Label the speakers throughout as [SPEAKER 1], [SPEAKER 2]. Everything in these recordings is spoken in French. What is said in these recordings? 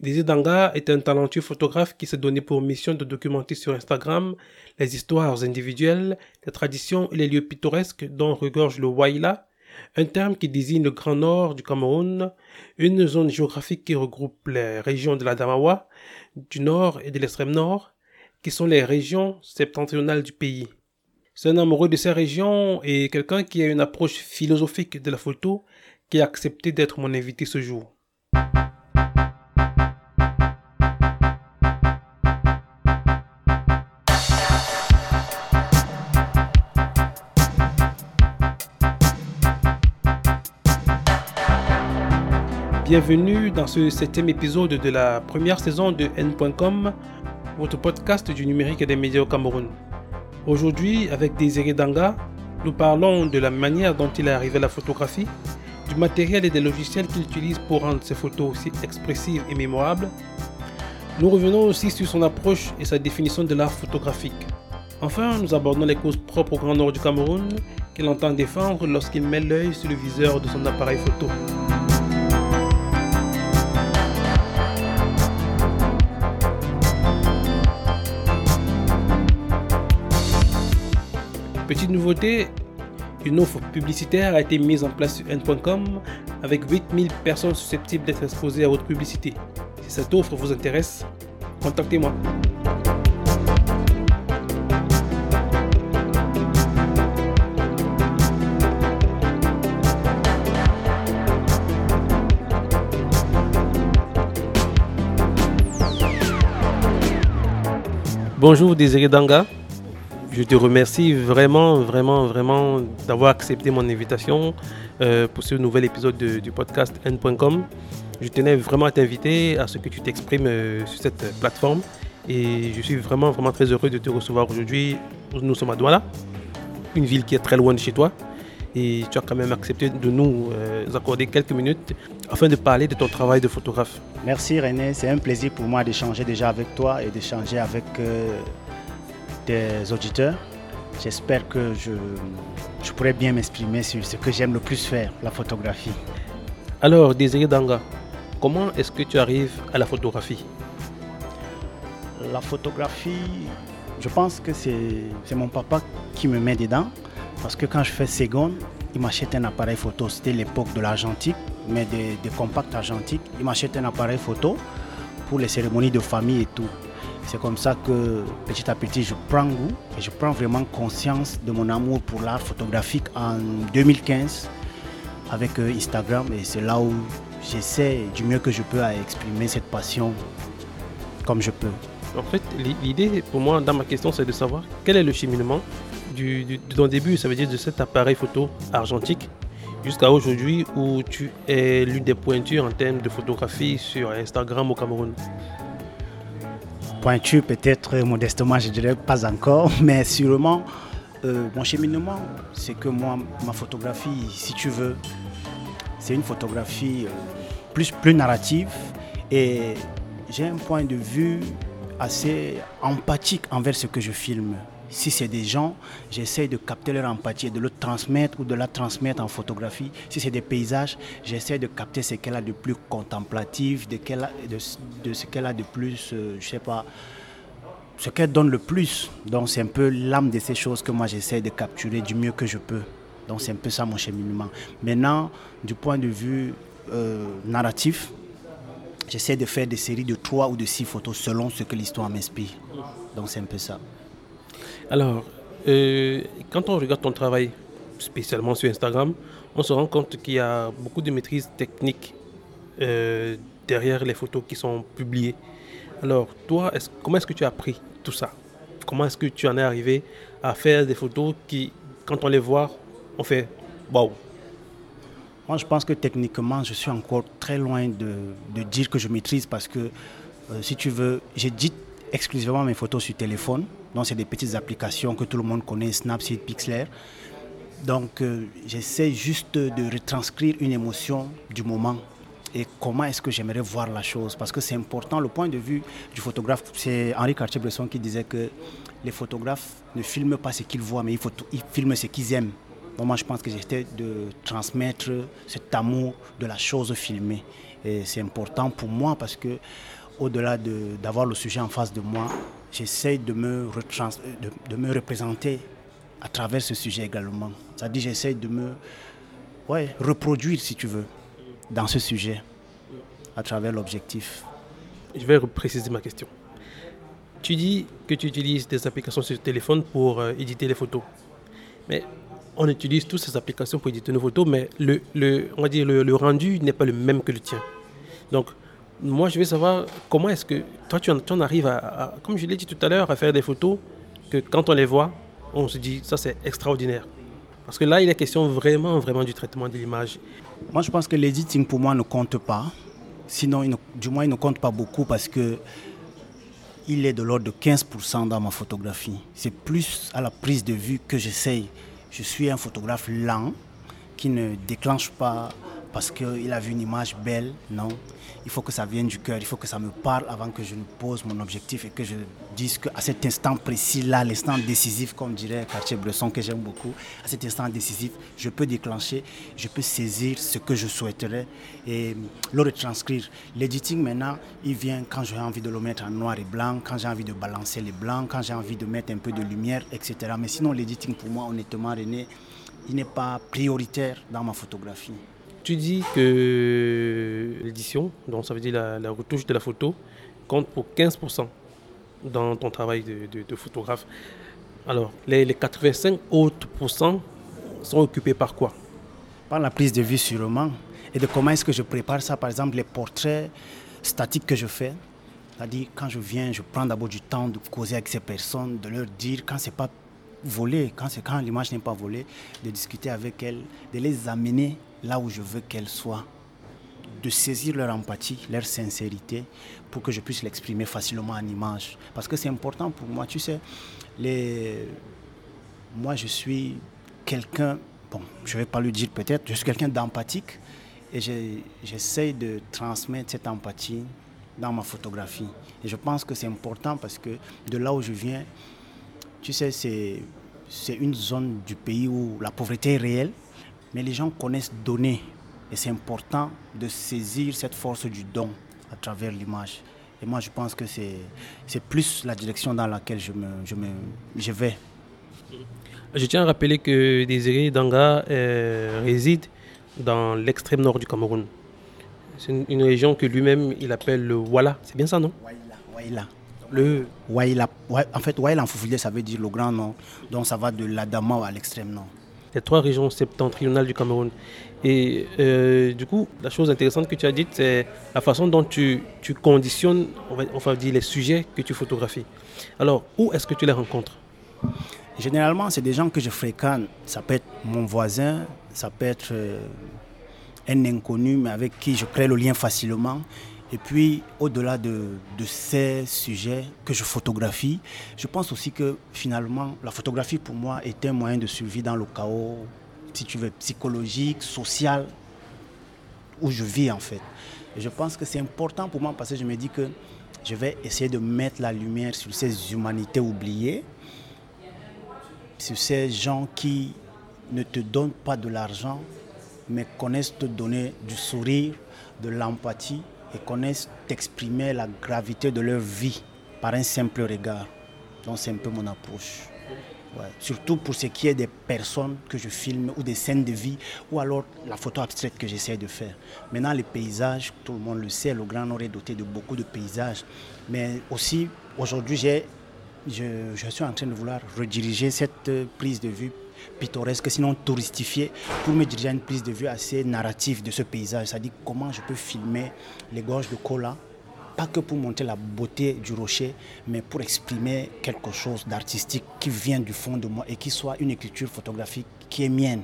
[SPEAKER 1] Désir Danga est un talentueux photographe qui s'est donné pour mission de documenter sur Instagram les histoires individuelles, les traditions et les lieux pittoresques dont regorge le Waila, un terme qui désigne le Grand Nord du Cameroun, une zone géographique qui regroupe les régions de la Damawa, du Nord et de l'extrême Nord, qui sont les régions septentrionales du pays. C'est un amoureux de ces régions et quelqu'un qui a une approche philosophique de la photo qui a accepté d'être mon invité ce jour. Bienvenue dans ce septième épisode de la première saison de N.com, votre podcast du numérique et des médias au Cameroun. Aujourd'hui, avec Désiré Danga, nous parlons de la manière dont il est arrivé à la photographie, du matériel et des logiciels qu'il utilise pour rendre ses photos aussi expressives et mémorables. Nous revenons aussi sur son approche et sa définition de l'art photographique. Enfin, nous abordons les causes propres au Grand Nord du Cameroun qu'il entend défendre lorsqu'il met l'œil sur le viseur de son appareil photo. Petite nouveauté, une offre publicitaire a été mise en place sur N.com avec 8000 personnes susceptibles d'être exposées à votre publicité. Si cette offre vous intéresse, contactez-moi. Bonjour Désiré Danga? Je te remercie vraiment, vraiment, vraiment d'avoir accepté mon invitation euh, pour ce nouvel épisode du podcast N.com. Je tenais vraiment à t'inviter à ce que tu t'exprimes euh, sur cette plateforme et je suis vraiment, vraiment très heureux de te recevoir aujourd'hui. Nous sommes à Douala, une ville qui est très loin de chez toi et tu as quand même accepté de nous euh, accorder quelques minutes afin de parler de ton travail de photographe.
[SPEAKER 2] Merci René, c'est un plaisir pour moi d'échanger déjà avec toi et d'échanger avec des auditeurs. J'espère que je, je pourrai bien m'exprimer sur ce que j'aime le plus faire, la photographie.
[SPEAKER 1] Alors, Désiré Danga, comment est-ce que tu arrives à la photographie?
[SPEAKER 2] La photographie, je pense que c'est mon papa qui me met dedans. Parce que quand je fais seconde, il m'achète un appareil photo. C'était l'époque de l'argentique, mais des, des compacts argentiques. Il m'achète un appareil photo pour les cérémonies de famille et tout. C'est comme ça que petit à petit je prends goût et je prends vraiment conscience de mon amour pour l'art photographique en 2015 avec euh, Instagram et c'est là où j'essaie du mieux que je peux à exprimer cette passion comme je peux.
[SPEAKER 1] En fait, l'idée pour moi dans ma question c'est de savoir quel est le cheminement du, de ton début, ça veut dire de cet appareil photo argentique jusqu'à aujourd'hui où tu es l'une des pointures en termes de photographie sur Instagram au Cameroun
[SPEAKER 2] pointu, peut-être modestement, je dirais pas encore, mais sûrement, euh, mon cheminement, c'est que moi, ma photographie, si tu veux, c'est une photographie euh, plus, plus narrative et j'ai un point de vue assez empathique envers ce que je filme. Si c'est des gens, j'essaie de capter leur empathie et de le transmettre ou de la transmettre en photographie. Si c'est des paysages, j'essaie de capter ce qu'elle a de plus contemplatif, de, ce qu'elle a de plus, euh, je sais pas, ce qu'elle donne le plus. Donc c'est un peu l'âme de ces choses que moi j'essaie de capturer du mieux que je peux. Donc c'est un peu ça mon cheminement. Maintenant, du point de vue euh, narratif, j'essaie de faire des séries de trois ou de six photos selon ce que l'histoire m'inspire. Donc c'est un peu ça.
[SPEAKER 1] Alors, euh, quand on regarde ton travail, spécialement sur Instagram, on se rend compte qu'il y a beaucoup de maîtrise technique euh, derrière les photos qui sont publiées. Alors, toi, comment est-ce que tu as appris tout ça? Comment est-ce que tu en es arrivé à faire des photos qui, quand on les voit, on fait waouh
[SPEAKER 2] Moi, je pense que techniquement, je suis encore très loin de, dire que je maîtrise parce que, euh, si tu veux, j'édite exclusivement mes photos sur téléphone. Donc, c'est des petites applications que tout le monde connaît, Snapseed, Pixlr. Donc, euh, j'essaie juste de retranscrire une émotion du moment et comment est-ce que j'aimerais voir la chose. Parce que c'est important, le point de vue du photographe, c'est Henri Cartier-Bresson qui disait que les photographes ne filment pas ce qu'ils voient, mais ils, filment ce qu'ils aiment. Donc moi, je pense que j'essaie de transmettre cet amour de la chose filmée. Et c'est important pour moi parce que au-delà d'avoir le sujet en face de moi, j'essaie de me, de, me représenter à travers ce sujet également. C'est-à-dire j'essaie de me ouais, reproduire, si tu veux, dans ce sujet, à travers l'objectif.
[SPEAKER 1] Je vais préciser ma question. Tu dis que tu utilises des applications sur téléphone pour euh, éditer les photos. Mais on utilise toutes ces applications pour éditer nos photos, mais le, le on va dire le, rendu n'est pas le même que le tien. Donc, moi, je veux savoir comment est-ce que toi, tu en, arrives à, comme je l'ai dit tout à l'heure, à faire des photos que quand on les voit, on se dit, ça c'est extraordinaire. Parce que là, il est question vraiment, vraiment du traitement de l'image.
[SPEAKER 2] Moi, je pense que l'editing pour moi ne compte pas. Sinon, du moins, il ne compte pas beaucoup parce que il est de l'ordre de 15% dans ma photographie. C'est plus à la prise de vue que j'essaye. Je suis un photographe lent qui ne déclenche pas parce qu'il a vu une image belle, non? Il faut que ça vienne du cœur, il faut que ça me parle avant que je ne pose mon objectif et que je dise qu'à cet instant précis-là, l'instant décisif, comme dirait Cartier-Bresson, que j'aime beaucoup, à cet instant décisif, je peux déclencher, je peux saisir ce que je souhaiterais et le retranscrire. L'editing maintenant, il vient quand j'ai envie de le mettre en noir et blanc, quand j'ai envie de balancer les blancs, quand j'ai envie de mettre un peu de lumière, etc. Mais sinon, l'editing pour moi, honnêtement, René, il n'est pas prioritaire dans ma photographie.
[SPEAKER 1] Tu dis que l'édition, donc ça veut dire la, retouche de la photo, compte pour 15% dans ton travail de, photographe. Alors, les, 85 autres pourcents sont occupés par quoi?
[SPEAKER 2] Par la prise de vue sûrement. Et de comment est-ce que je prépare ça, par exemple, les portraits statiques que je fais. C'est-à-dire, quand je viens, je prends d'abord du temps de causer avec ces personnes, de leur dire quand c'est pas volé, quand, quand l'image n'est pas volée, de discuter avec elles, de les amener là où je veux qu'elles soient, de saisir leur empathie, leur sincérité, pour que je puisse l'exprimer facilement en image. Parce que c'est important pour moi, tu sais, moi je suis quelqu'un, bon, je ne vais pas le dire peut-être, je suis quelqu'un d'empathique et j'essaie de transmettre cette empathie dans ma photographie. Et je pense que c'est important parce que de là où je viens, tu sais, c'est une zone du pays où la pauvreté est réelle, mais les gens connaissent donner. Et c'est important de saisir cette force du don à travers l'image. Et moi, je pense que c'est plus la direction dans laquelle je, me, je, me, je vais.
[SPEAKER 1] Je tiens à rappeler que Désiré Danga euh, réside dans l'extrême nord du Cameroun. C'est une, région que lui-même il appelle le Wala. C'est bien ça, non?
[SPEAKER 2] Waila. Waila.
[SPEAKER 1] Le.
[SPEAKER 2] En fait, Waila en Foufoulé, ça veut dire le grand nord. Donc ça va de l'Adama à l'extrême nord
[SPEAKER 1] les trois régions septentrionales du Cameroun. Et euh, du coup, la chose intéressante que tu as dite, c'est la façon dont tu, tu conditionnes, on va, dire, les sujets que tu photographies. Alors, où est-ce que tu les rencontres?
[SPEAKER 2] Généralement, c'est des gens que je fréquente. Ça peut être mon voisin, ça peut être euh, un inconnu, mais avec qui je crée le lien facilement. Et puis, au-delà de, ces sujets que je photographie, je pense aussi que finalement, la photographie pour moi est un moyen de survie dans le chaos, si tu veux, psychologique, social, où je vis en fait. Et je pense que c'est important pour moi parce que je me dis que je vais essayer de mettre la lumière sur ces humanités oubliées, sur ces gens qui ne te donnent pas de l'argent, mais connaissent te donner du sourire, de l'empathie et connaissent exprimer la gravité de leur vie par un simple regard. Donc c'est un peu mon approche. Surtout pour ce qui est des personnes que je filme ou des scènes de vie ou alors la photo abstraite que j'essaie de faire. Maintenant les paysages, tout le monde le sait, le Grand Nord est doté de beaucoup de paysages. Mais aussi aujourd'hui je, je suis en train de vouloir rediriger cette prise de vue pittoresque, sinon touristifié, pour me diriger à une prise de vue assez narrative de ce paysage. C'est-à-dire comment je peux filmer les gorges de Kola, pas que pour montrer la beauté du rocher, mais pour exprimer quelque chose d'artistique qui vient du fond de moi et qui soit une écriture photographique qui est mienne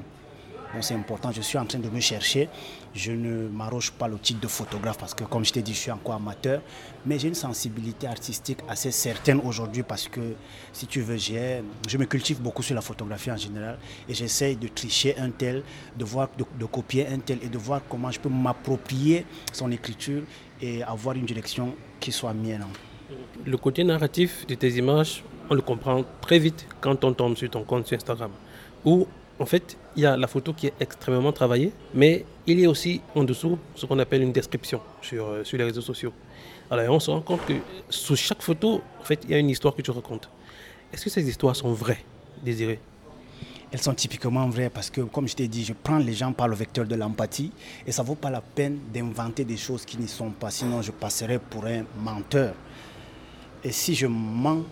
[SPEAKER 2] c'est important, je suis en train de me chercher. Je ne m'arroge pas le titre de photographe parce que, comme je t'ai dit, je suis encore amateur. Mais j'ai une sensibilité artistique assez certaine aujourd'hui parce que, si tu veux, je me cultive beaucoup sur la photographie en général et j'essaye de tricher un tel, de, voir, de, copier un tel et de voir comment je peux m'approprier son écriture et avoir une direction qui soit mienne.
[SPEAKER 1] Le côté narratif de tes images, on le comprend très vite quand on tombe sur ton compte sur Instagram, où en fait, il y a la photo qui est extrêmement travaillée, mais il y a aussi en dessous ce qu'on appelle une description sur, euh, sur les réseaux sociaux. Alors on se rend compte que sous chaque photo, en fait, il y a une histoire que tu racontes. Est-ce que ces histoires sont vraies, désirées
[SPEAKER 2] elles sont typiquement vraies parce que, comme je t'ai dit, je prends les gens par le vecteur de l'empathie et ça ne vaut pas la peine d'inventer des choses qui ne sont pas, sinon je passerai pour un menteur. Et si je mens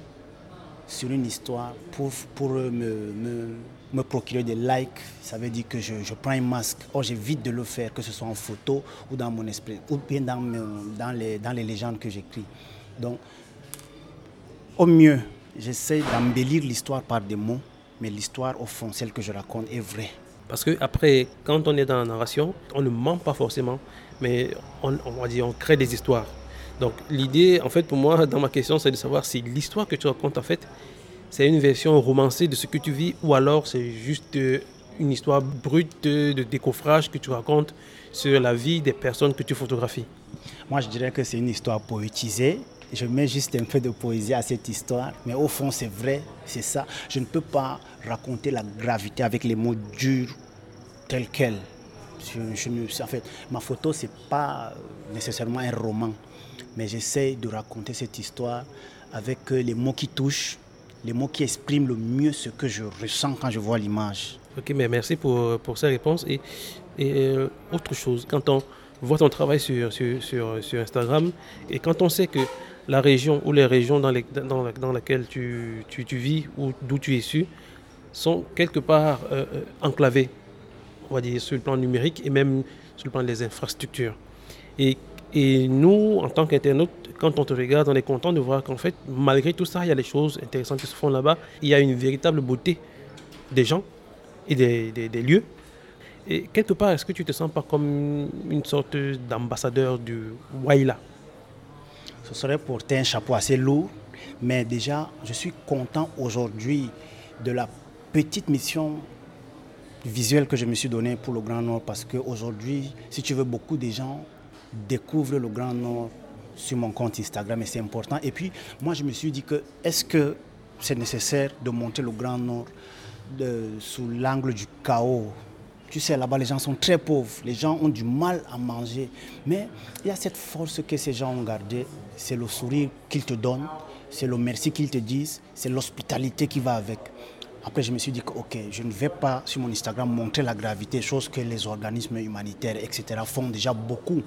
[SPEAKER 2] sur une histoire pour, pour me, me procurer des likes, ça veut dire que je, prends un masque. Or, j'évite de le faire, que ce soit en photo ou dans mon esprit, ou bien dans, les, dans les légendes que j'écris. Donc, au mieux, j'essaie d'embellir l'histoire par des mots mais l'histoire, au fond, celle que je raconte, est vraie.
[SPEAKER 1] Parce que après, quand on est dans la narration, on ne ment pas forcément, mais on, on dire, on crée des histoires. Donc l'idée, en fait, pour moi, dans ma question, c'est de savoir si l'histoire que tu racontes, en fait, c'est une version romancée de ce que tu vis, ou alors c'est juste euh, une histoire brute de, décoffrage que tu racontes sur la vie des personnes que tu photographies.
[SPEAKER 2] Moi, je dirais que c'est une histoire poétisée je mets juste un peu de poésie à cette histoire, mais au fond, c'est vrai, c'est ça. Je ne peux pas raconter la gravité avec les mots durs tels quels. En fait, ma photo, ce n'est pas nécessairement un roman, mais j'essaie de raconter cette histoire avec euh, les mots qui touchent, les mots qui expriment le mieux ce que je ressens quand je vois l'image.
[SPEAKER 1] Ok, mais merci pour, pour ces réponses. Et, et euh, autre chose, quand on voit ton travail sur, sur, sur, Instagram, et quand on sait que la région ou les régions dans, les, dans, dans laquelle tu, tu, tu, vis ou d'où tu es issu sont quelque part euh, euh, enclavées, on va dire, sur le plan numérique et même sur le plan des infrastructures. Et, et nous, en tant qu'internautes, quand on te regarde, on est content de voir qu'en fait, malgré tout ça, il y a des choses intéressantes qui se font là-bas. Il y a une véritable beauté des gens et des, lieux. Et quelque part, est-ce que tu te sens pas comme une sorte d'ambassadeur du Waila?
[SPEAKER 2] Ce serait porter un chapeau assez lourd. Mais déjà, je suis content aujourd'hui de la petite mission visuelle que je me suis donnée pour le Grand Nord parce qu'aujourd'hui, si tu veux, beaucoup de gens découvrent le Grand Nord sur mon compte Instagram et c'est important. Et puis, moi, je me suis dit que est-ce que c'est nécessaire de monter le Grand Nord sous l'angle du chaos? Tu sais, là-bas, les gens sont très pauvres. Les gens ont du mal à manger. Mais il y a cette force que ces gens ont gardée. C'est le sourire qu'ils te donnent. C'est le merci qu'ils te disent. C'est l'hospitalité qui va avec. Après, je me suis dit que, OK, je ne vais pas sur mon Instagram montrer la gravité, chose que les organismes humanitaires, etc., font déjà beaucoup.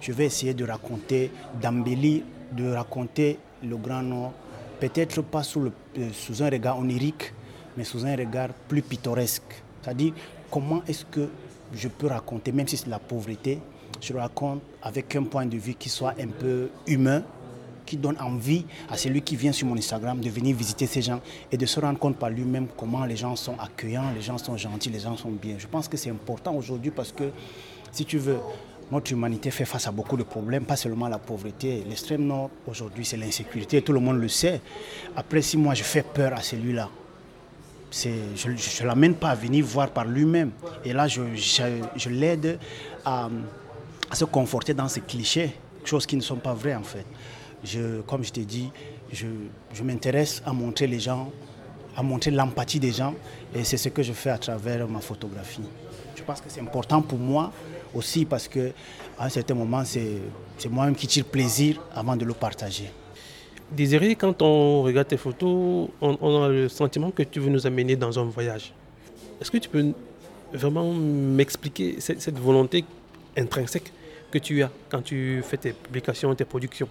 [SPEAKER 2] Je vais essayer de raconter, d'embellir, de raconter le Grand Nord, peut-être pas sous, le, euh, sous un regard onirique, mais sous un regard plus pittoresque. C'est-à-dire comment est-ce que je peux raconter, même si c'est la pauvreté, je raconte avec un point de vue qui soit un peu humain, qui donne envie à celui qui vient sur mon Instagram de venir visiter ces gens et de se rendre compte par lui-même comment les gens sont accueillants, les gens sont gentils, les gens sont bien. Je pense que c'est important aujourd'hui parce que, si tu veux, notre humanité fait face à beaucoup de problèmes, pas seulement la pauvreté. L'extrême nord, aujourd'hui, c'est l'insécurité, tout le monde le sait. Après, si moi je fais peur à celui-là, je ne l'amène pas à venir voir par lui-même. Et là, je, l'aide à, se conforter dans ces clichés, choses qui ne sont pas vraies en fait. Comme je t'ai dit, je m'intéresse à montrer les gens, à montrer l'empathie des gens, et c'est ce que je fais à travers ma photographie. Je pense que c'est important pour moi aussi parce que à un certain moment, c'est moi-même qui tire plaisir avant de le partager.
[SPEAKER 1] Désiré, quand on regarde tes photos, on, on, a le sentiment que tu veux nous amener dans un voyage. Est-ce que tu peux vraiment m'expliquer cette, cette, volonté intrinsèque que tu as quand tu fais tes publications, tes productions?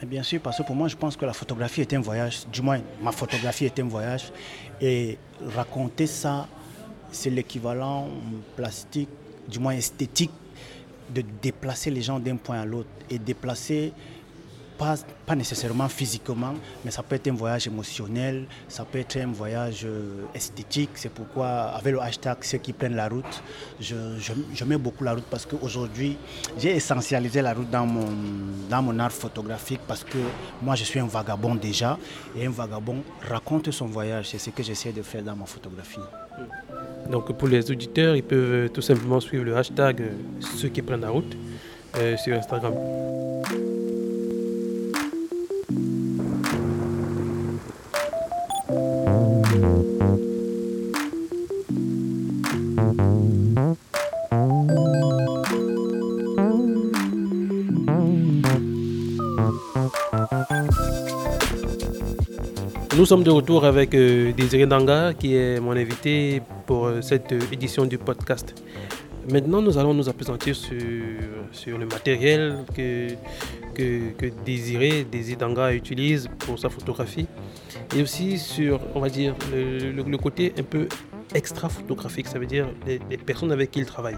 [SPEAKER 2] Mais Bien sûr, parce que pour moi, je pense que la photographie est un voyage. Du moins, ma photographie est un voyage. Et raconter ça, c'est l'équivalent plastique, du moins esthétique, de déplacer les gens d'un point à l'autre. Et déplacer pas, nécessairement physiquement, mais ça peut être un voyage émotionnel, ça peut être un voyage euh, esthétique. C'est pourquoi, avec le hashtag ceux qui prennent la route, je, je, mets beaucoup la route parce qu'aujourd'hui, j'ai essentialisé la route dans mon, dans mon art photographique parce que moi, je suis un vagabond déjà et un vagabond raconte son voyage. C'est ce que j'essaie de faire dans ma photographie.
[SPEAKER 1] Donc, pour les auditeurs, ils peuvent tout simplement suivre le hashtag euh, ceux qui prennent la route euh, sur Instagram. Nous sommes de retour avec euh, Désiré Danga, qui est mon invité pour euh, cette euh, édition du podcast. Maintenant, nous allons nous appesantir sur, le matériel que, Désiré, Désiré Danga utilise pour sa photographie et aussi sur, on va dire, le, côté un peu extra photographique, ça veut dire les, les personnes avec qui il travaille.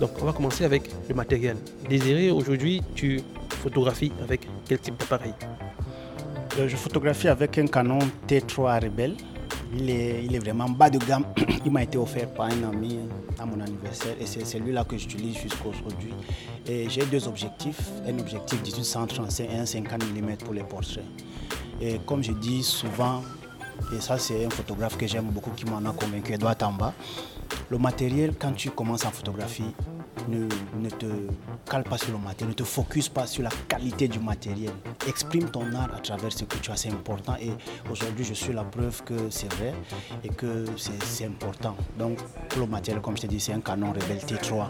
[SPEAKER 1] Donc, on va commencer avec le matériel. Désiré, aujourd'hui, tu photographies avec quel type d'appareil?
[SPEAKER 2] Je photographie avec un Canon T3 Rebel. Il est, il est vraiment bas de gamme. Il m'a été offert par un ami à mon anniversaire et c'est celui-là que j'utilise jusqu'à aujourd'hui. J'ai deux objectifs, un objectif 1835 et un 50 mm pour les portraits. Et comme je dis souvent, et ça c'est un photographe que j'aime beaucoup qui m'en a convaincu, Edouard Tamba, le matériel quand tu commences en photographie, ne, te cale pas sur le matériel, ne te focus pas sur la qualité du matériel. Exprime ton art à travers ce que tu as, c'est important. Et aujourd'hui, je suis la preuve que c'est vrai et que c'est important. Donc, pour le matériel, comme je te dis, c'est un Canon Rebel T3.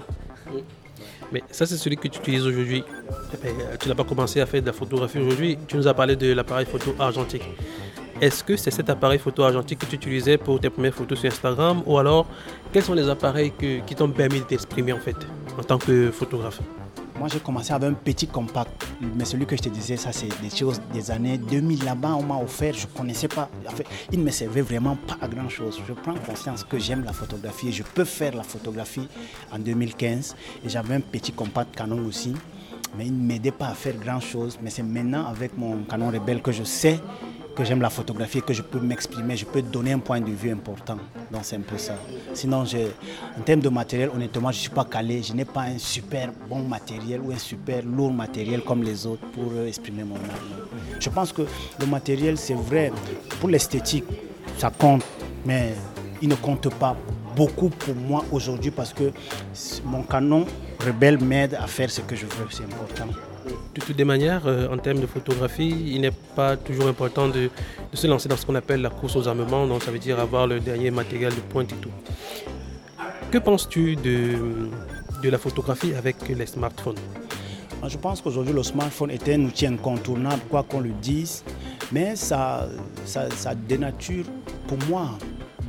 [SPEAKER 1] Mais ça, c'est celui que tu utilises aujourd'hui. Eh ben, Tu n'as pas commencé à faire de la photographie aujourd'hui. Tu nous as parlé de l'appareil photo argentique. Est-ce que c'est cet appareil photo argentique que tu utilisais pour tes premières photos sur Instagram? Ou alors quels sont les appareils qui t'ont permis de t'exprimer en fait? En tant que photographe
[SPEAKER 2] Moi, j'ai commencé avec un petit compact, mais celui que je te disais, ça, c'est des choses des années 2000 là-bas. On m'a offert, je ne connaissais pas. En il ne me servait vraiment pas à grand chose. Je prends conscience que j'aime la photographie et je peux faire la photographie en 2015. Et j'avais un petit compact Canon aussi, mais il ne m'aidait pas à faire grand chose. Mais c'est maintenant avec mon Canon Rebelle que je sais que j'aime la photographie, que je peux m'exprimer, je peux donner un point de vue important. Donc c'est un peu ça. Sinon, en termes de matériel, honnêtement, je ne suis pas calé. Je n'ai pas un super bon matériel ou un super lourd matériel comme les autres pour euh, exprimer mon art. Je pense que le matériel, c'est vrai, pour l'esthétique, ça compte, mais il ne compte pas beaucoup pour moi aujourd'hui parce que mon canon rebelle m'aide à faire ce que je veux, c'est important.
[SPEAKER 1] De toutes les manières, euh, en termes de photographie, il n'est pas toujours important de, se lancer dans ce qu'on appelle la course aux armements, donc ça veut dire avoir le dernier matériel de pointe et tout. Que penses-tu de, de la photographie avec les smartphones?
[SPEAKER 2] Moi, Je pense qu'aujourd'hui, le smartphone est un outil incontournable, quoi qu'on le dise, mais ça, ça dénature, pour moi,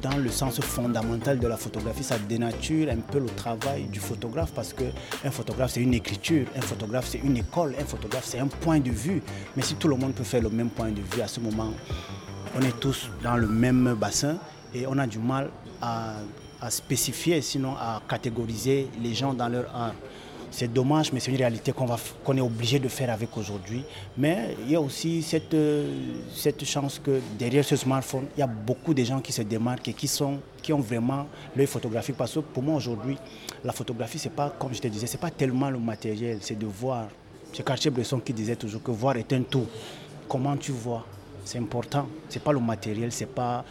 [SPEAKER 2] dans le sens fondamental de la photographie, ça dénature un peu le travail du photographe parce qu'un photographe, c'est une écriture, un photographe, c'est une école, un photographe, c'est un point de vue. Mais si tout le monde peut faire le même point de vue, à ce moment, on est tous dans le même bassin et on a du mal à, à spécifier, sinon à catégoriser les gens dans leur art. C'est dommage, mais c'est une réalité qu'on est obligé de faire avec aujourd'hui. Mais il y a aussi cette, euh, cette chance que derrière ce smartphone, il y a beaucoup de gens qui se démarquent et qui, sont, qui ont vraiment l'œil photographique. Parce que pour moi aujourd'hui, la photographie, c'est pas, comme je te disais, c'est pas tellement le matériel, c'est de voir. C'est Cartier-Bresson qui disait toujours que voir est un tout. Comment tu vois? C'est important. C'est pas le matériel, c'est pas,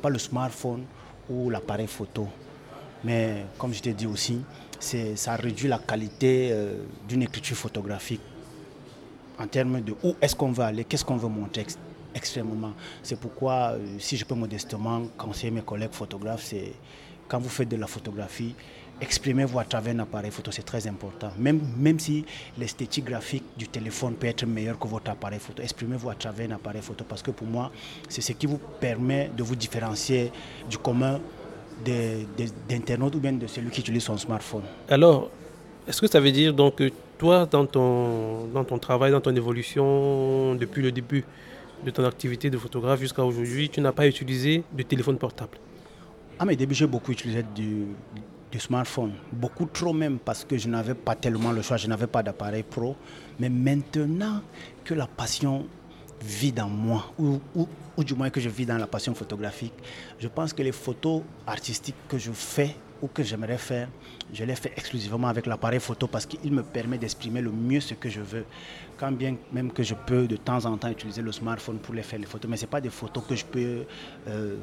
[SPEAKER 2] pas le smartphone ou l'appareil photo. Mais comme je t'ai dit aussi, ça réduit la qualité euh, d'une écriture photographique en termes de où est-ce qu'on veut aller, qu'est-ce qu'on veut montrer ex- extrêmement. C'est pourquoi, euh, si je peux modestement conseiller mes collègues photographes, c'est quand vous faites de la photographie, exprimez-vous à travers un appareil photo, c'est très important. Même, même si l'esthétique graphique du téléphone peut être meilleure que votre appareil photo, exprimez-vous à travers un appareil photo parce que pour moi, c'est ce qui vous permet de vous différencier du commun d'internautes ou bien de celui qui utilise son smartphone.
[SPEAKER 1] Alors, est-ce que ça veut dire donc que toi, dans ton, dans ton travail, dans ton évolution, depuis le début de ton activité de photographe jusqu'à aujourd'hui, tu n'as pas utilisé de téléphone portable?
[SPEAKER 2] À mes débuts, j'ai beaucoup utilisé du, du smartphone. Beaucoup trop même parce que je n'avais pas tellement le choix, je n'avais pas d'appareil pro. Mais maintenant que la passion vit dans moi, ou, du moins que je vis dans la passion photographique, je pense que les photos artistiques que je fais ou que j'aimerais faire, je les fais exclusivement avec l'appareil photo parce qu'il me permet d'exprimer le mieux ce que je veux. Quand bien même que je peux de temps en temps utiliser le smartphone pour les faire les photos, mais ce pas des photos que je peux euh,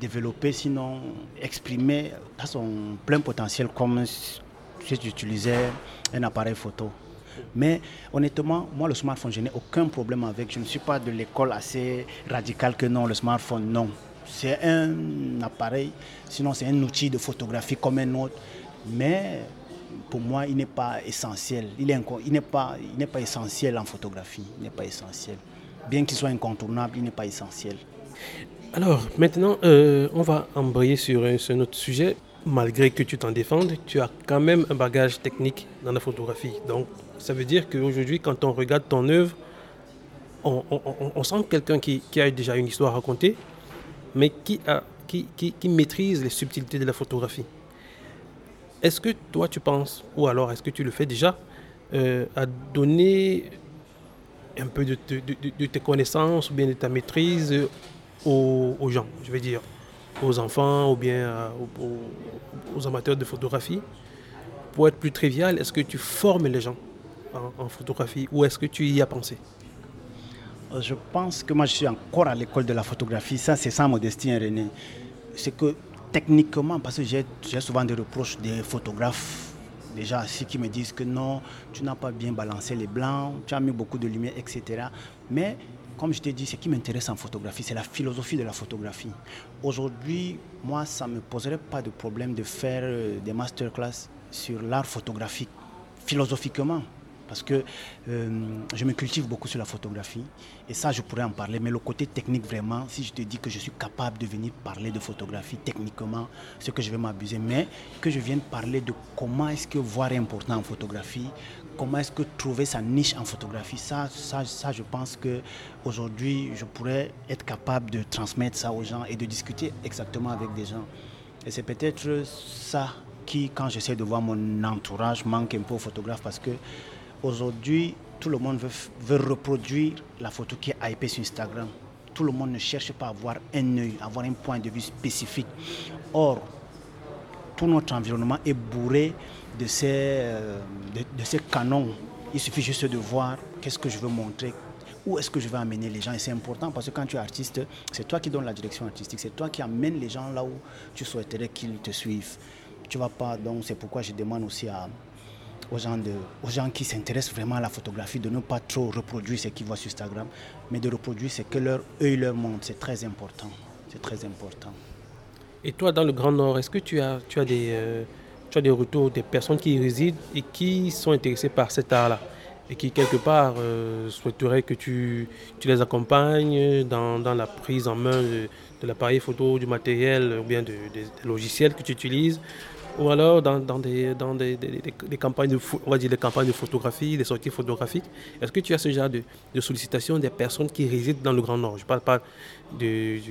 [SPEAKER 2] développer, sinon exprimer à son plein potentiel comme si j'utilisais un appareil photo. Mais honnêtement, moi, le smartphone, je n'ai aucun problème avec. Je ne suis pas de l'école assez radicale que non, le smartphone, non. C'est un appareil, sinon c'est un outil de photographie comme un autre. Mais pour moi, il n'est pas essentiel. Il n'est pas, pas essentiel en photographie. Il n'est pas essentiel. Bien qu'il soit incontournable, il n'est pas essentiel.
[SPEAKER 1] Alors, maintenant, euh, on va embrayer sur sur un autre sujet. Malgré que tu t'en défendes, tu as quand même un bagage technique dans la photographie. Donc, ça veut dire qu'aujourd'hui, quand on regarde ton œuvre, on, sent quelqu'un qui, a déjà une histoire à raconter, mais qui, a, qui, qui- maîtrise les subtilités de la photographie. Est-ce que toi, tu penses, ou alors est-ce que tu le fais déjà, euh, à donner un peu de, de- de- tes connaissances ou bien de ta maîtrise euh, aux, gens, je vais dire, aux enfants ou bien euh, aux, amateurs de photographie Pour être plus trivial, est-ce que tu formes les gens en, photographie ou est-ce que tu y as pensé?
[SPEAKER 2] Euh, Je pense que moi, je suis encore à l'école de la photographie. Ça, c'est sans modestie, René. C'est que techniquement, parce que j'ai souvent des reproches des photographes, déjà, ceux qui me disent que non, tu n'as pas bien balancé les blancs, tu as mis beaucoup de lumière, etc. Mais, comme je t'ai dit, ce qui m'intéresse en photographie, c'est la philosophie de la photographie. Aujourd'hui, moi, ça ne me poserait pas de problème de faire euh, des masterclass sur l'art photographique, philosophiquement parce que euh, je me cultive beaucoup sur la photographie et ça je pourrais en parler. Mais le côté technique vraiment si je te dis que je suis capable de venir parler de photographie techniquement ce que je vais m'abuser. Mais que je vienne parler de comment est-ce que voir est important en photographie comment est-ce que trouver sa niche en photographie ça ça, ça je pense que aujourd'hui je pourrais être capable de transmettre ça aux gens et de discuter exactement avec des gens. Et c'est peut-être ça qui quand j'essaie de voir mon entourage manque un peu aux photographes parce que Aujourd'hui, tout le monde veut, reproduire la photo qui est hypée sur Instagram. Tout le monde ne cherche pas à avoir un œil, à avoir un point de vue spécifique. Or, tout notre environnement est bourré de ces, euh, de ces canons. Il suffit juste de voir qu'est-ce que je veux montrer, où est-ce que je veux amener les gens. Et c'est important parce que quand tu es artiste, c'est toi qui donnes la direction artistique, c'est toi qui amènes les gens là où tu souhaiterais qu'ils te suivent. Tu vas pas, donc c'est pourquoi je demande aussi à, aux gens, de, aux gens qui s'intéressent vraiment à la photographie de ne pas trop reproduire ce qu'ils voient sur Instagram, mais de reproduire ce que leur œil leur montre. C'est très important. C'est très important.
[SPEAKER 1] Et toi, dans le Grand Nord, est-ce que tu as, tu, as des, euh, tu as des retours des personnes qui y résident et qui sont intéressées par cet art-là et qui, quelque part, euh, souhaiteraient que tu, tu les accompagnes dans, la prise en main de, l'appareil photo, du matériel ou bien de- des logiciels que tu utilises ou alors dans, des, campagnes de, des photographie, des sorties photographiques. Est-ce que tu as ce genre de, de sollicitation des personnes qui résident dans le Grand Nord? Je ne parle pas du,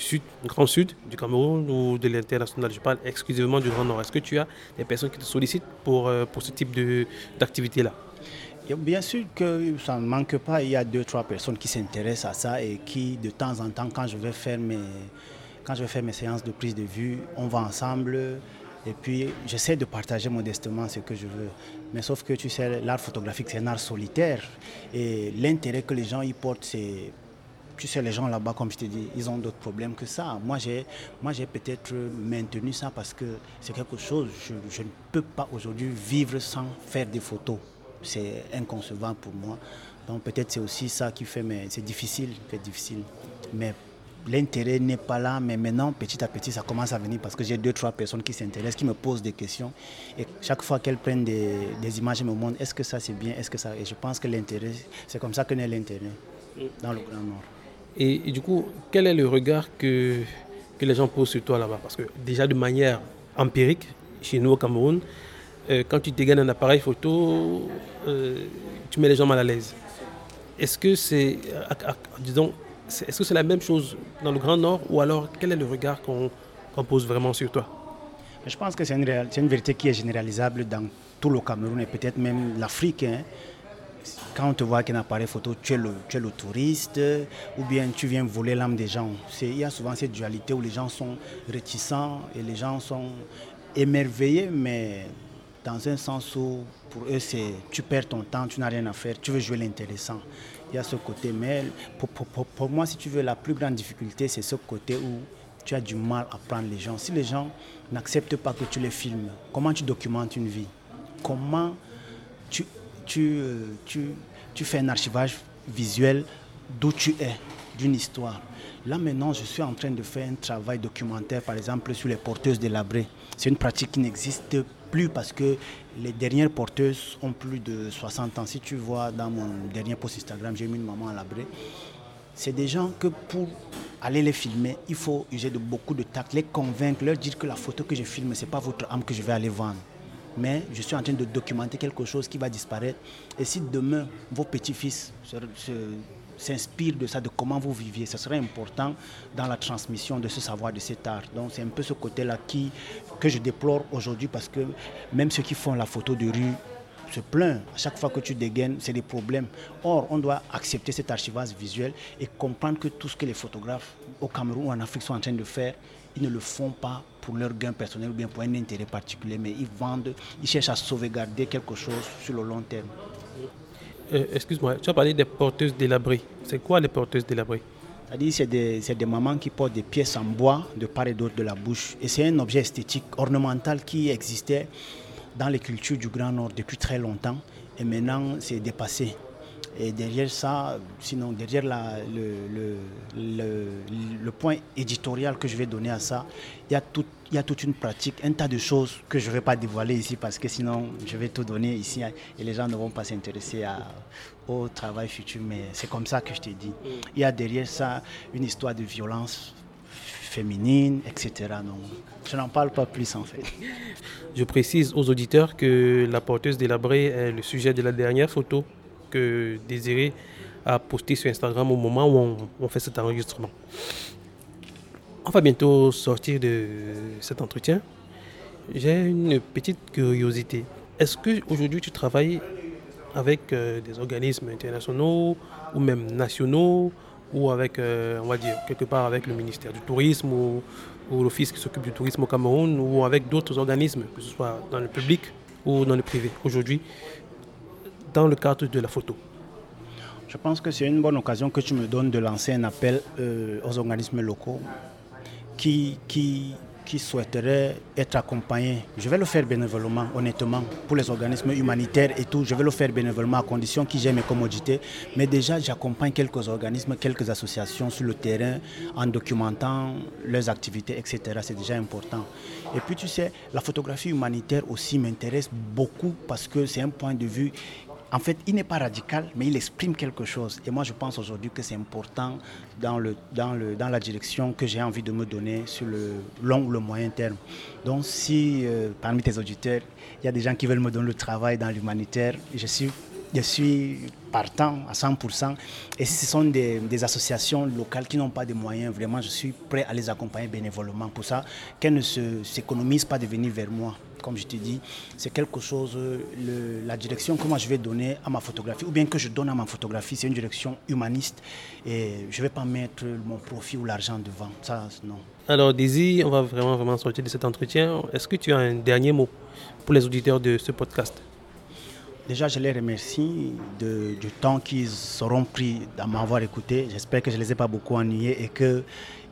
[SPEAKER 1] sud, du Grand Sud, du Cameroun ou de l'international. Je parle exclusivement du Grand Nord. Est-ce que tu as des personnes qui te sollicitent pour, euh, ce type d'activité-là?
[SPEAKER 2] Bien sûr que ça ne manque pas, il y a deux, trois personnes qui s'intéressent à ça et qui, de temps en temps, quand je vais faire mes séances de prise de vue, on va ensemble et puis j'essaie de partager modestement ce que je veux. Mais sauf que tu sais, l'art photographique, c'est un art solitaire et l'intérêt que les gens y portent, c'est tu sais, les gens là-bas, comme je te dis, ils ont d'autres problèmes que ça. Moi, j'ai, moi, j'ai peut-être maintenu ça parce que c'est quelque chose, je, ne peux pas aujourd'hui vivre sans faire des photos. C'est inconcevable pour moi. Donc peut-être c'est aussi ça qui fait, mais c'est difficile, c'est difficile. Mais l'intérêt n'est pas là, mais maintenant, petit à petit, ça commence à venir parce que j'ai deux, trois personnes qui s'intéressent, qui me posent des questions. Et chaque fois qu'elles prennent des, images, elles me montrent est-ce que ça c'est bien, est-ce que ça. Et je pense que l'intérêt, c'est comme ça que naît l'intérêt dans le Grand Nord.
[SPEAKER 1] et, du coup, quel est le regard que, que les gens posent sur toi là-bas? Parce que déjà de manière empirique, chez nous au Cameroun, euh, quand tu dégaines un appareil photo, euh, tu mets les gens mal à l'aise. Est-ce que c'est, disons, est-ce que c'est la même chose dans le Grand Nord ou alors quel est le regard qu'on pose vraiment sur toi?
[SPEAKER 2] Je pense que c'est une, vérité qui est généralisable dans tout le Cameroun et peut-être même l'Afrique. hein. Quand on te voit qu'un appareil photo, tu es, le, tu es le touriste ou bien tu viens voler l'âme des gens. Il y a souvent cette dualité où les gens sont réticents et les gens sont émerveillés, mais dans un sens où pour eux, c'est tu perds ton temps, tu n'as rien à faire, tu veux jouer l'intéressant. Il y a ce côté, mais pour, pour- pour- moi, si tu veux, la plus grande difficulté, c'est ce côté où tu as du mal à prendre les gens. Si les gens n'acceptent pas que tu les filmes, comment tu documentes une vie? Comment tu, tu, euh, tu, tu fais un archivage visuel d'où tu es, d'une histoire? Là maintenant, je suis en train de faire un travail documentaire, par exemple, sur les porteuses délabrées. C'est une pratique qui n'existe plus parce que les dernières porteuses ont plus de 60 ans. Si tu vois dans mon dernier post Instagram, j'ai mis une maman à labré. C'est des gens que pour aller les filmer, il faut user de beaucoup de tact, les convaincre, leur dire que la photo que je filme, ce n'est pas votre âme que je vais aller vendre. Mais je suis en train de documenter quelque chose qui va disparaître. Et si demain, vos petits-fils s'inspirent de ça, de comment vous viviez, ce serait important dans la transmission de ce savoir, de cet art. Donc c'est un peu ce côté-là que je déplore aujourd'hui parce que même ceux qui font la photo de rue se plaint. À chaque fois que tu dégaines, c'est des problèmes. Or, on doit accepter cet archivage visuel et comprendre que tout ce que les photographes au Cameroun ou en Afrique sont en train de faire, ils ne le font pas pour leur gain personnel ou bien pour un intérêt particulier, mais ils vendent, ils cherchent à sauvegarder quelque chose sur le long terme.
[SPEAKER 1] Euh, excuse-moi, tu as parlé des porteuses délabrées. C'est quoi les porteuses délabrées
[SPEAKER 2] c'est-à-dire c'est des, des, mamans qui portent des pièces en bois de part et d'autre de la bouche. Et c'est un objet esthétique ornemental qui existait dans les cultures du Grand Nord depuis très longtemps et maintenant c'est dépassé. Et derrière ça, sinon derrière le, le, le, point éditorial que je vais donner à ça, il y, a tout, il y a toute une pratique, un tas de choses que je ne vais pas dévoiler ici parce que sinon je vais tout donner ici et les gens ne vont pas s'intéresser au travail futur. Mais c'est comme ça que je t'ai dit. Il y a derrière ça une histoire de violence féminine, etc. Donc, je n'en parle pas plus en fait.
[SPEAKER 1] Je précise aux auditeurs que la porteuse délabrée est le sujet de la dernière photo que Désiré a postée sur Instagram au moment où on, fait cet enregistrement. On va bientôt sortir de cet entretien. J'ai une petite curiosité. Est-ce que aujourd'hui tu travailles avec euh, des organismes internationaux ou même nationaux ou avec, euh, on va dire, quelque part avec le ministère du Tourisme ou, l'Office qui s'occupe du tourisme au Cameroun ou avec d'autres organismes, que ce soit dans le public ou dans le privé, aujourd'hui, dans le cadre de la photo.
[SPEAKER 2] Je pense que c'est une bonne occasion que tu me donnes de lancer un appel euh, aux organismes locaux qui, qui, qui souhaiteraient être accompagnés, je vais le faire bénévolement, honnêtement, pour les organismes humanitaires et tout, je vais le faire bénévolement à condition qu'ils aient mes commodités. Mais déjà, j'accompagne quelques organismes, quelques associations sur le terrain en documentant leurs activités, etc. C'est déjà important. Et puis, tu sais, la photographie humanitaire aussi m'intéresse beaucoup parce que c'est un point de vue en fait, il n'est pas radical, mais il exprime quelque chose. Et moi, je pense aujourd'hui que c'est important dans, la direction que j'ai envie de me donner sur le long ou le moyen terme. Donc, si euh, parmi tes auditeurs, il y a des gens qui veulent me donner le travail dans l'humanitaire, je suis, partant à 100%. Et si ce sont des associations locales qui n'ont pas de moyens, vraiment, je suis prêt à les accompagner bénévolement pour ça, qu'elles ne s'économisent pas de venir vers moi comme je te dis, c'est quelque chose, la direction que moi je vais donner à ma photographie, ou bien que je donne à ma photographie, c'est une direction humaniste et je ne vais pas mettre mon profit ou l'argent devant. Ça, non.
[SPEAKER 1] Alors, Daisy, on va vraiment, vraiment sortir de cet entretien. Est-ce que tu as un dernier mot pour les auditeurs de ce podcast?
[SPEAKER 2] Déjà, je les remercie du temps qu'ils seront pris à m'avoir écouté. J'espère que je ne les ai pas beaucoup ennuyés et que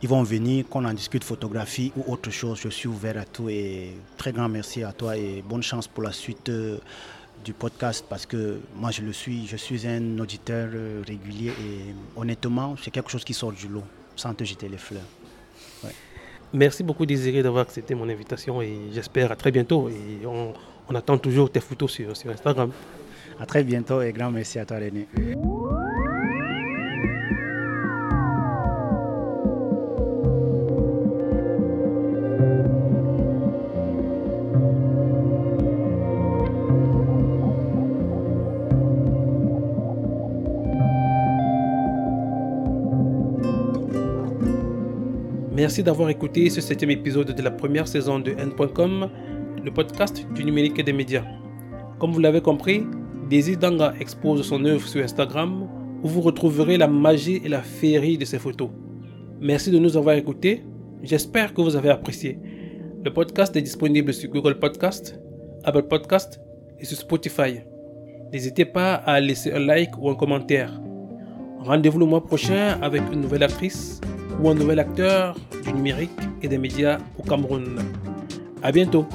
[SPEAKER 2] ils vont venir, qu'on en discute photographie ou autre chose. Je suis ouvert à tout et très grand merci à toi et bonne chance pour la suite euh, du podcast parce que moi je le suis, je suis un auditeur euh, régulier et honnêtement c'est quelque chose qui sort du lot sans te jeter les fleurs.
[SPEAKER 1] Merci beaucoup Désiré d'avoir accepté mon invitation et j'espère à très bientôt on, attend toujours tes photos sur, sur Instagram.
[SPEAKER 2] À très bientôt et grand merci à toi René.
[SPEAKER 1] Merci d'avoir écouté ce septième épisode de la première saison de N.com, le podcast du numérique et des médias. Comme vous l'avez compris, Daisy Danga expose son œuvre sur Instagram où vous retrouverez la magie et la féerie de ses photos. Merci de nous avoir écoutés. J'espère que vous avez apprécié. Le podcast est disponible sur Google Podcast, Apple Podcast et sur Spotify. N'hésitez pas à laisser un like ou un commentaire. Rendez-vous le mois prochain avec une nouvelle actrice ou un nouvel acteur du numérique et des médias au Cameroun. À bientôt.